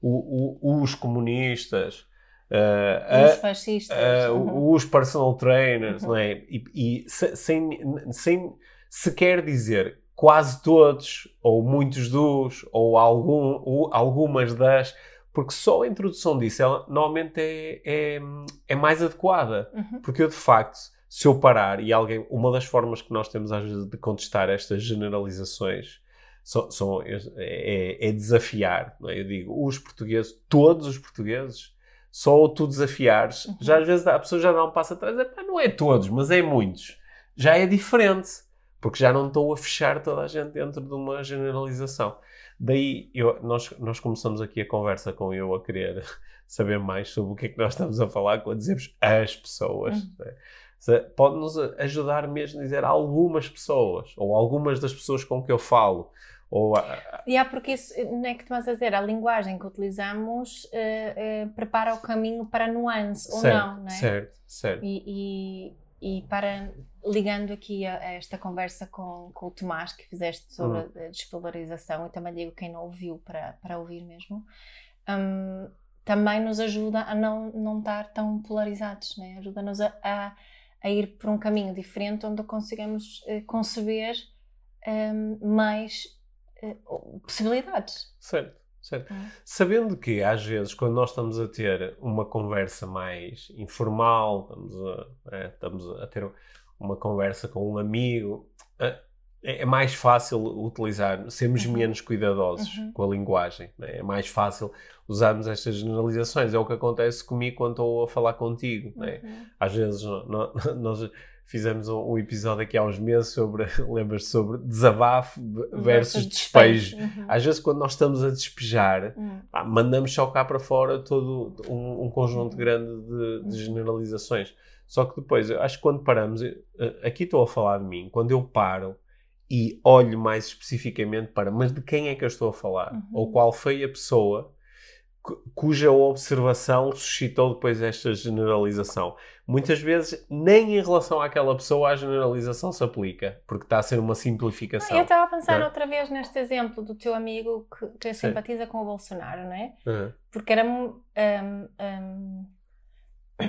o, o, os comunistas, uh, os a, fascistas, uhum. os personal trainers, uhum. não é? E, e se, sem, sem sequer dizer quase todos, ou muitos dos, ou, algum, ou algumas das, porque só a introdução disso ela, normalmente é, é, é mais adequada. Uhum. Porque eu, de facto, se eu parar e alguém. Uma das formas que nós temos às vezes de contestar estas generalizações são, são é, é, desafiar. É? Eu digo, os portugueses, todos os portugueses, só tu desafiares, uhum. já às vezes a pessoa já dá um passo atrás, é, pá, não é todos, mas é muitos. Já é diferente, porque já não estou a fechar toda a gente dentro de uma generalização. Daí eu, nós, nós começamos aqui a conversa com eu a querer (laughs) saber mais sobre o que é que nós estamos a falar quando dizemos as pessoas. Uhum. Né? Pode-nos ajudar mesmo a dizer algumas pessoas, ou algumas das pessoas com que eu falo. Ou a... E há porque isso, não é que tu a dizer, a linguagem que utilizamos uh, uh, prepara o caminho para a nuance, certo, ou não, não é? Certo, certo. E, e, e para, ligando aqui a, a, esta conversa com, com o Tomás que fizeste sobre hum. a despolarização, e também digo quem não ouviu para, para ouvir mesmo, um, também nos ajuda a não, não estar tão polarizados, né? ajuda-nos a, a a ir por um caminho diferente onde consigamos uh, conceber um, ehm, mais uh, possibilidades. Certo, certo. Uhum. Sabendo que às vezes quando nós estamos a ter uma conversa mais informal, estamos a, é, estamos a ter uma conversa com um amigo, é, é mais fácil utilizar, sermos uhum. menos cuidadosos uhum. com a linguagem. Né? É mais fácil usarmos estas generalizações. É o que acontece comigo quando estou a falar contigo. Né? Uhum. Às vezes (laughs) nós fizemos um, episódio aqui há uns meses sobre, (laughs) lembras sobre desabafo versus despejo. Uhum. Às vezes quando nós estamos a despejar, uhum. pá, mandamos só cá para fora todo um, um conjunto uhum. grande de, de generalizações. Só que depois, eu acho que quando paramos, aqui estou a falar de mim, quando eu paro e olho mais especificamente para, mas de quem é que eu estou a falar? Uhum. Ou qual foi a pessoa cuja observação suscitou depois esta generalização. Muitas vezes, nem em relação àquela pessoa, a generalização se aplica, porque está a ser uma simplificação. eu estava a pensar é? outra vez neste exemplo do teu amigo que, que simpatiza com o Bolsonaro, não é? Uhum. Porque era. Um, um,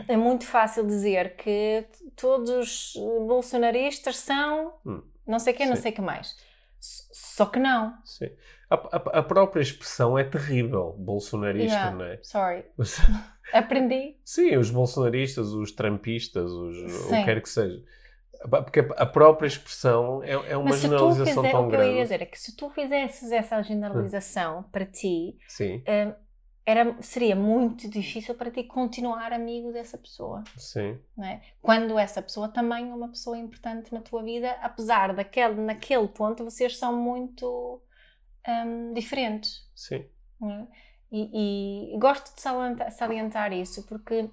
é muito fácil dizer que todos os bolsonaristas são. Hum não sei o que, não sei o que mais. Só que não. Sim. A, a, a própria expressão é terrível, bolsonarista, Yeah, não é? Sorry. (laughs) Aprendi. Sim, os bolsonaristas, os trampistas, os, o que quer que seja. Porque a própria expressão é, é uma Mas generalização fizer, tão o que eu ia grande. dizer é que se tu fizesses essa generalização para ti, Sim, hum, era, seria muito difícil para ti continuar amigo dessa pessoa. sim, é? Quando essa pessoa também é uma pessoa importante na tua vida, apesar daquele, naquele ponto vocês são muito hum, diferentes. sim. é? E, e gosto de salientar, salientar isso porque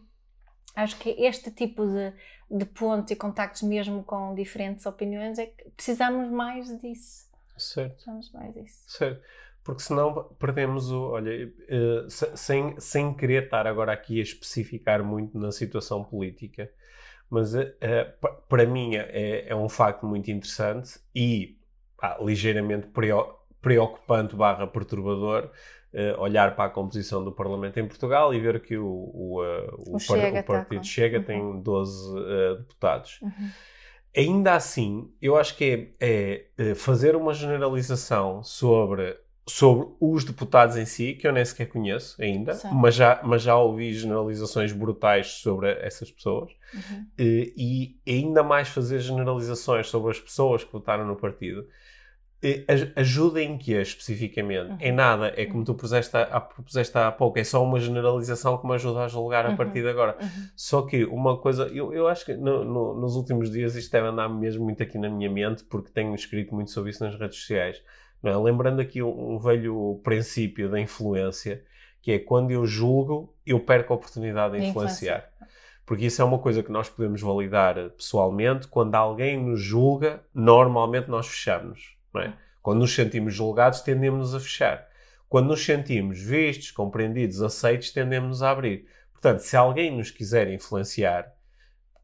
acho que este tipo de, de pontos e contactos, mesmo com diferentes opiniões, é que precisamos mais disso. Certo. Precisamos mais disso. Certo. Porque senão perdemos o. Olha, eh, se- sem, sem querer estar agora aqui a especificar muito na situação política, mas eh, eh, pa- para mim é, é um facto muito interessante e pá, ligeiramente preo- preocupante barra perturbador eh, olhar para a composição do Parlamento em Portugal e ver que o, o, o, O Chega o está Partido com- Chega Uhum. tem 12 eh, deputados. Uhum. Ainda assim, eu acho que é, é, fazer uma generalização sobre, sobre os deputados em si, que eu nem sequer conheço ainda, Sim. mas já, mas já ouvi generalizações brutais sobre essas pessoas, Uhum. eh, e ainda mais fazer generalizações sobre as pessoas que votaram no partido. eh, aj- Ajuda em que especificamente? Uhum. Em nada, é como tu propuseste há, há- propuseste há pouco, é só uma generalização que me ajuda a julgar a Uhum. partir de agora. Uhum. Só que uma coisa, eu, eu acho que no- no- nos últimos dias isto deve andar mesmo muito aqui na minha mente, porque tenho escrito muito sobre isso nas redes sociais. É? Lembrando aqui um, um velho princípio da influência, que é quando eu julgo, eu perco a oportunidade de De influenciar. Porque isso é uma coisa que nós podemos validar pessoalmente. Quando alguém nos julga, normalmente nós fechamos. É? Quando nos sentimos julgados, tendemos a fechar. Quando nos sentimos vistos, compreendidos, aceitos, tendemos a abrir. Portanto, se alguém nos quiser influenciar,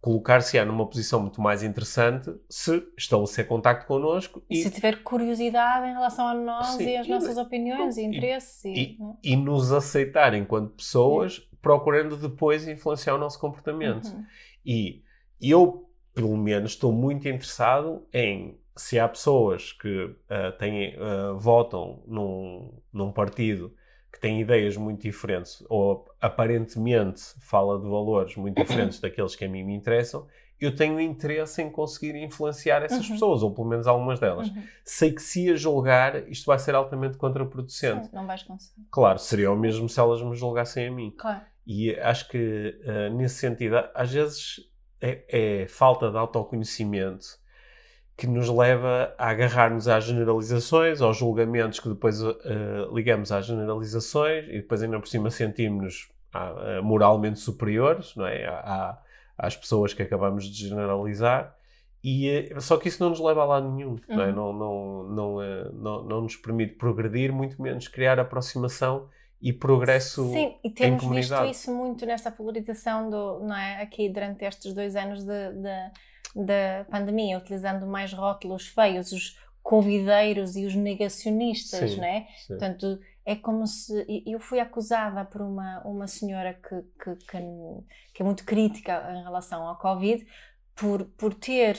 colocar-se-á numa posição muito mais interessante se estabelecer contacto connosco e, Se tiver curiosidade em relação a nós Sim, e às e- nossas opiniões e, e- interesses. e- não é? e nos aceitar enquanto pessoas, procurando depois influenciar o nosso comportamento. Uhum. E eu, pelo menos, estou muito interessado em se há pessoas que ah, têm, ah, votam num, num partido que tem ideias muito diferentes ou aparentemente fala de valores muito diferentes daqueles que a mim me interessam, eu tenho interesse em conseguir influenciar essas Uhum. pessoas, ou pelo menos algumas delas. Uhum. Sei que se a julgar, isto vai ser altamente contraproducente. Sim, não vais conseguir. Claro, seria o mesmo se elas me julgassem a mim. Claro. E acho que, eh, nesse sentido, às vezes é, é falta de autoconhecimento que nos leva a agarrar-nos às generalizações, aos julgamentos que depois eh, ligamos às generalizações e depois ainda por cima sentimos-nos eh, moralmente superiores não é? À- às pessoas que acabamos de generalizar. E, eh, só que isso não nos leva a lado nenhum, não, é? Uhum. não, não, não, não, não nos permite progredir, muito menos criar aproximação e progresso Sim, e temos visto isso muito nesta polarização do, não é, aqui durante estes dois anos de, de- da pandemia, utilizando mais rótulos feios, os convideiros e os negacionistas, Sim, não é? Sim. Portanto, é como se. Eu fui acusada por uma, uma senhora que, que, que, que é muito crítica em relação ao Covid por, por ter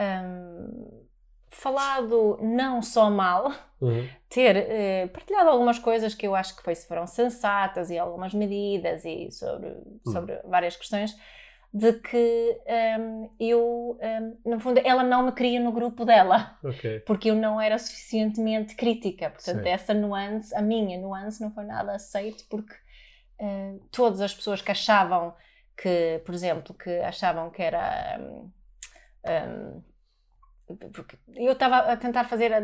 hum, falado não só mal, Uhum. ter eh, partilhado algumas coisas que eu acho que foi, foram sensatas e algumas medidas e sobre, sobre várias questões de que hum, eu, hum, no fundo, ela não me queria no grupo dela Ok. porque eu não era suficientemente crítica. Portanto, Sim. essa nuance, a minha nuance, não foi nada aceito porque eh, todas as pessoas que achavam que, por exemplo, que achavam que era. hum, hum, eu estava a tentar fazer, a-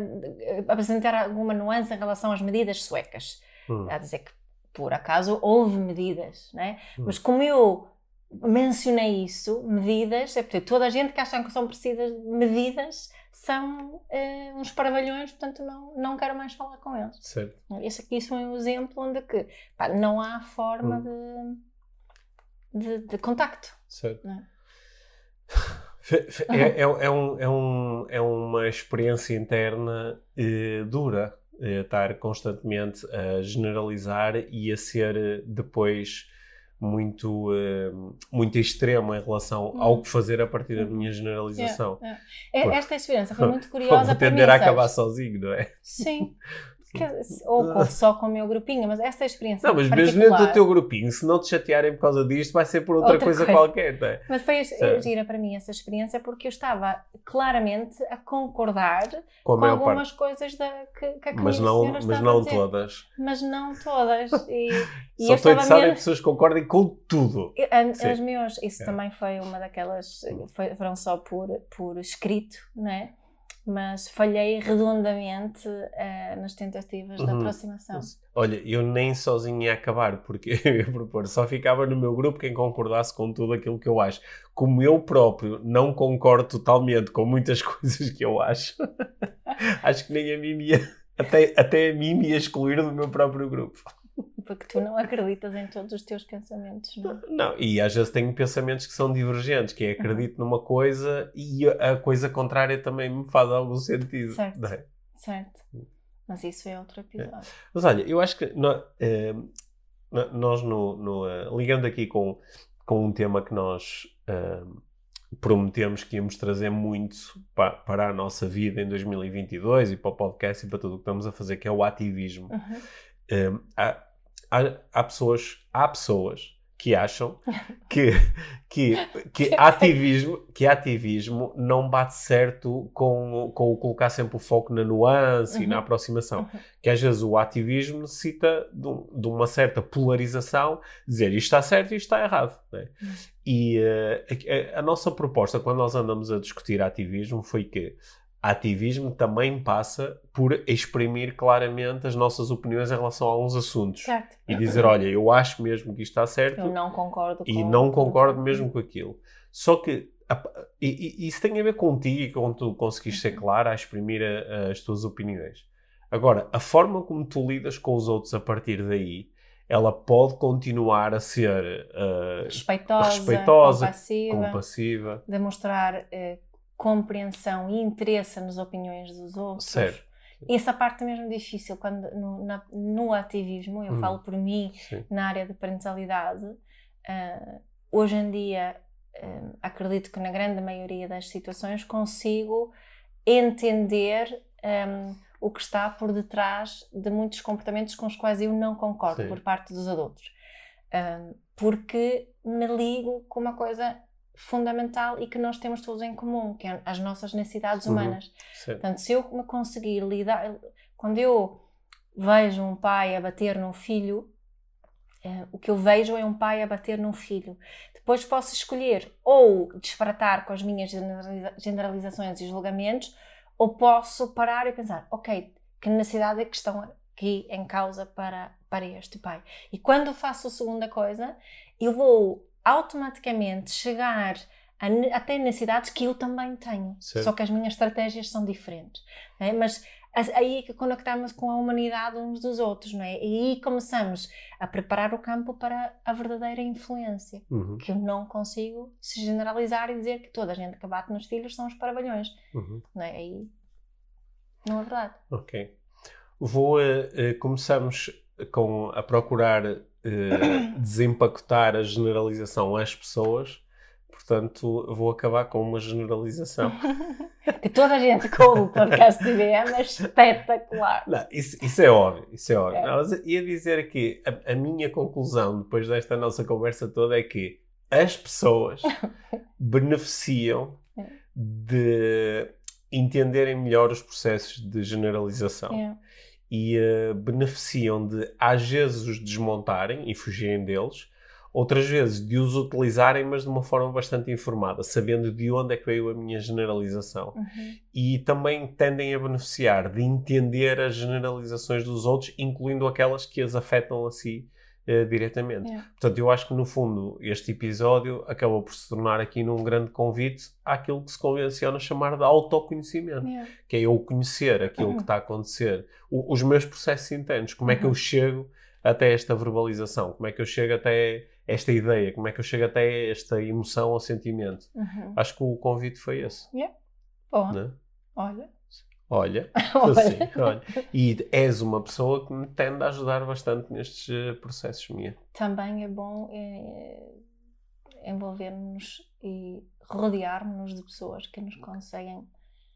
apresentar alguma nuance em relação às medidas suecas. Hum. A dizer que, por acaso, houve medidas, né? Hum. Mas como eu mencionei isso, medidas, é porque toda a gente que acha que são precisas de medidas são eh, uns paravalhões, portanto não, não quero mais falar com eles. Certo. Esse aqui foi um exemplo onde que, pá, não há forma Hum. de, de, de contacto. Certo. É? É, é, é um, é, um, é uma experiência interna eh, dura eh, estar constantemente a generalizar e a ser eh, depois muito, eh, muito extremo em relação Hum. ao que fazer a partir da Uhum. minha generalização. Yeah, yeah. Por- Esta experiência foi muito curiosa Vou para mim. tender a acabar sozinho, não é? Sim. (laughs) Dizer, Ou com- só com o meu grupinho, mas esta experiência Não, mas mesmo dentro do teu grupinho, se não te chatearem por causa disto, vai ser por outra, Outra coisa, coisa. qualquer, não é? Mas foi Certo. gira para mim essa experiência porque eu estava claramente a concordar Com a com algumas parte. coisas da, que, que a Mas não, mas não todas. Mas não todas. (laughs) E, e Só estou estava interessado em pessoas que concordem com tudo. Eu- a- Sim. Os meus, isso É. também foi uma daquelas, foi, foram só por, por escrito, não é? Mas falhei redondamente eh, nas tentativas de Uhum. aproximação. Olha, eu nem sozinho ia acabar, porque (laughs) eu ia propor, só ficava no meu grupo quem concordasse com tudo aquilo que eu acho. Como eu próprio não concordo totalmente com muitas (laughs) coisas que eu acho, (laughs) acho que nem a mim ia, até, até a mim me ia excluir do meu próprio grupo. Porque tu não acreditas em todos os teus pensamentos, não é? Não, e às vezes tenho pensamentos que são divergentes, que é acredito numa coisa e a coisa contrária também me faz algum sentido. Certo. é? Certo. Mas isso é outro episódio. Mas olha, eu acho que nó- eh, nó- nós, no, no, eh, ligando aqui com, com um tema que nós eh, prometemos que íamos trazer muito pa- para a nossa vida em 2022 e para o podcast e para tudo o que estamos a fazer, que é o ativismo. Uhum. Eh, há, há, há pessoas, há pessoas que acham (laughs) que, que, que, ativismo, que ativismo não bate certo com, com o colocar sempre o foco na nuance e na Uhum. aproximação. Uhum. Que às vezes o ativismo necessita de, de uma certa polarização, dizer isto está certo e isto está errado. né? Uhum. E eh, a, a nossa proposta, quando nós andamos a discutir ativismo, foi que ativismo também passa por exprimir claramente as nossas opiniões em relação a alguns assuntos. Certo. E dizer, olha, eu acho mesmo que isto está certo Eu não concordo com e não concordo mesmo com aquilo. Só que a- e, isso tem a ver contigo e com tu conseguiste ser clara a exprimir a- as tuas opiniões. Agora, a forma como tu lidas com os outros a partir daí, ela pode continuar a ser uh, respeitosa, respeitosa, compassiva, compassiva. demonstrar eh, compreensão e interesse nas opiniões dos outros. Certo. Essa parte é mesmo difícil quando no, na- no ativismo, eu Hum. falo por mim Sim. na área de parentalidade, ah, hoje em dia ah, acredito que na grande maioria das situações consigo entender ah, o que está por detrás de muitos comportamentos com os quais eu não concordo Sim. por parte dos adultos. Ah, porque me ligo com uma coisa fundamental e que nós temos todos em comum, que é as nossas necessidades Uhum. humanas. certo. Portanto, se eu me conseguir lidar. Quando eu vejo um pai a bater num filho, eh, o que eu vejo é um pai a bater num filho. Depois posso escolher ou disparatar com as minhas generaliza- generalizações e julgamentos, ou posso parar e pensar: ok, que necessidade é que estão aqui em causa para, para este pai? E quando faço a segunda coisa, eu vou automaticamente chegar a até necessidades que eu também tenho, Certo. só que as minhas estratégias são diferentes. é? Mas as- aí é que conectamos com a humanidade uns dos outros, não é? E aí começamos a preparar o campo para a verdadeira influência, Uhum, que eu não consigo se generalizar e dizer que toda a gente que bate nos filhos são os parabalhões, uhum. não é? Aí não é verdade. Ok. Vou, eh, começamos com a procurar eh, desempacotar a generalização às pessoas. Portanto, vou acabar com uma generalização. Que (laughs) toda a gente com o podcast de IBM é (laughs) espetacular. Não, isso, isso é óbvio, isso é óbvio. É. Não, mas ia dizer aqui, a, a minha conclusão depois desta nossa conversa toda é que as pessoas (laughs) beneficiam É. de entenderem melhor os processos de generalização. É. e eh, beneficiam de, às vezes, os desmontarem e fugirem deles, outras vezes de os utilizarem, mas de uma forma bastante informada, sabendo de onde é que veio a minha generalização. Uhum. E também tendem a beneficiar de entender as generalizações dos outros, incluindo aquelas que as afetam a si eh, diretamente. É. Portanto, eu acho que no fundo este episódio acabou por se tornar aqui num grande convite àquilo que se convenciona chamar de autoconhecimento É. que é eu conhecer aquilo Uhum. que está a acontecer, o- os meus processos internos, como é que eu Uhum. chego até esta verbalização, como é que eu chego até esta ideia, como é que eu chego até esta emoção ou sentimento. Uhum. Acho que o convite foi esse. Bom, Né? olha, (laughs) Olha, assim, olha. E és uma pessoa que me tende a ajudar bastante nestes eh, processos, minha. Também é bom eh, envolver-nos e rodear-nos de pessoas que nos conseguem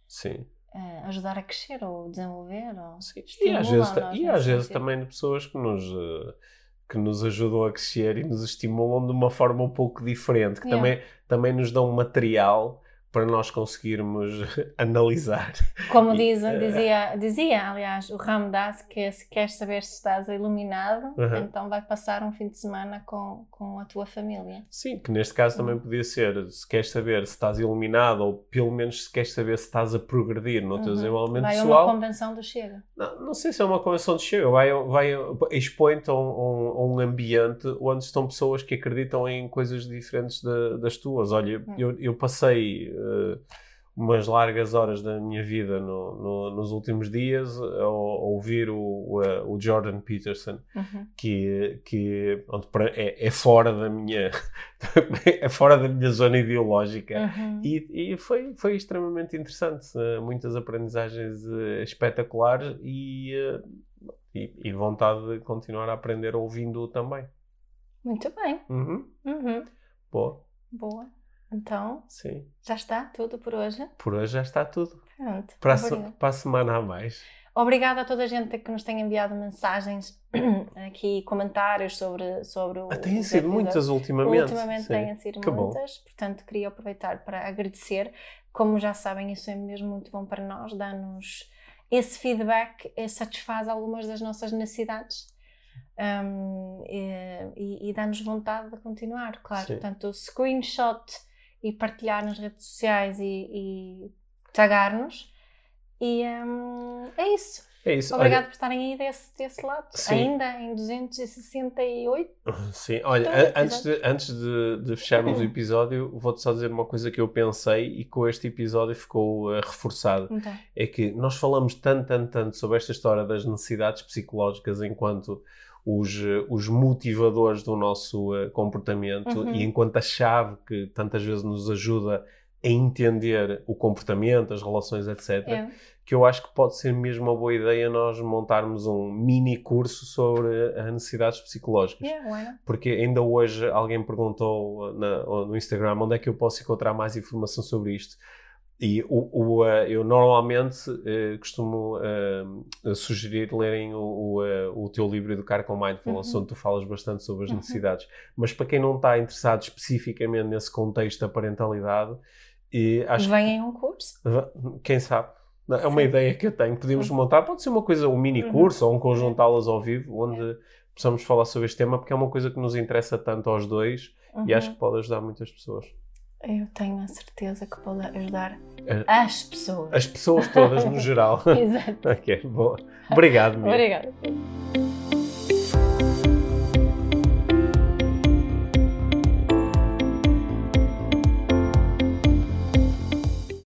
Sim. eh, ajudar a crescer ou desenvolver ou Sim. E às vezes, e às vezes também de pessoas que nos, que nos ajudam a crescer e nos estimulam de uma forma um pouco diferente, que Yeah. também, também nos dão material para nós conseguirmos (laughs) analisar. Como dizem, eh, dizia, dizia, aliás, o Ramdas que se queres saber se estás iluminado, Uhum. então vai passar um fim de semana com, com a tua família. Sim, que neste caso também Uhum. podia ser se queres saber se estás iluminado ou pelo menos se queres saber se estás a progredir no teu Uhum. desenvolvimento Vai a uma pessoal. convenção do Chega. Não, não sei se é uma convenção de chega, vai, vai expõe-te a, um, a um- ambiente onde estão pessoas que acreditam em coisas diferentes da- das tuas. Olha, Hum. eu, eu passei eh, umas largas horas da minha vida no- no- nos últimos dias a, a ouvir o, o, eh, o Jordan Peterson, Uhum. que, que é, é fora da minha (laughs) é fora da minha zona ideológica. Uhum. E, e foi, foi extremamente interessante. eh, muitas aprendizagens espetaculares e, e, e vontade de continuar a aprender ouvindo também. Muito bem. Uhum. Uhum. Boa, Boa. Então, sim. já está tudo por hoje. Por hoje já está tudo. Pronto. Para a, para a semana a mais. Obrigada a toda a gente que nos tem enviado mensagens (clears throat) aqui, comentários sobre, sobre o. Ah, têm sido muitas ultimamente. Ultimamente sim. têm sido Que bom. muitas, portanto queria aproveitar para agradecer. Como já sabem, isso é mesmo muito bom para nós, dá-nos esse feedback, eh, satisfaz algumas das nossas necessidades um, e, e- e dá-nos vontade de continuar, claro. Sim. Portanto, o screenshot e partilhar nas redes sociais e, e tagar-nos. E um, é isso. É isso. Obrigada por estarem aí desse, desse lado. Sim. Ainda em 268. Olha, sim, olha, Então, a- antes, de, antes de, de fecharmos o episódio, vou-te só dizer uma coisa que eu pensei e com este episódio ficou eh, reforçado. Então, é que nós falamos tanto, tanto, tanto sobre esta história das necessidades psicológicas enquanto os, eh, os motivadores do nosso eh, comportamento Uhum. e enquanto a chave que tantas vezes nos ajuda a entender o comportamento, as relações, etc. é. Que eu acho que pode ser mesmo uma boa ideia nós montarmos um mini curso sobre as necessidades psicológicas. Why not? Porque ainda hoje alguém perguntou na- no Instagram onde é que eu posso encontrar mais informação sobre isto. E o, o, eh, eu normalmente eh, costumo eh, sugerir lerem o, o, o teu livro Educar com Mindfulness, Uhum. onde tu falas bastante sobre as Uhum. necessidades. Mas para quem não está interessado especificamente nesse contexto da parentalidade, e acho que Vem em um curso. Quem sabe? Não, É uma Sim. ideia que eu tenho. Podemos Uhum. montar, pode ser uma coisa, um mini Uhum. curso ou um conjunto de aulas ao vivo, onde possamos falar sobre este tema, porque é uma coisa que nos interessa tanto aos dois e acho Uhum. que pode ajudar muitas pessoas. Eu tenho a certeza que pode ajudar as pessoas. As pessoas todas, no geral. (laughs) Exato. ok, boa. Obrigado, Mia. Obrigada.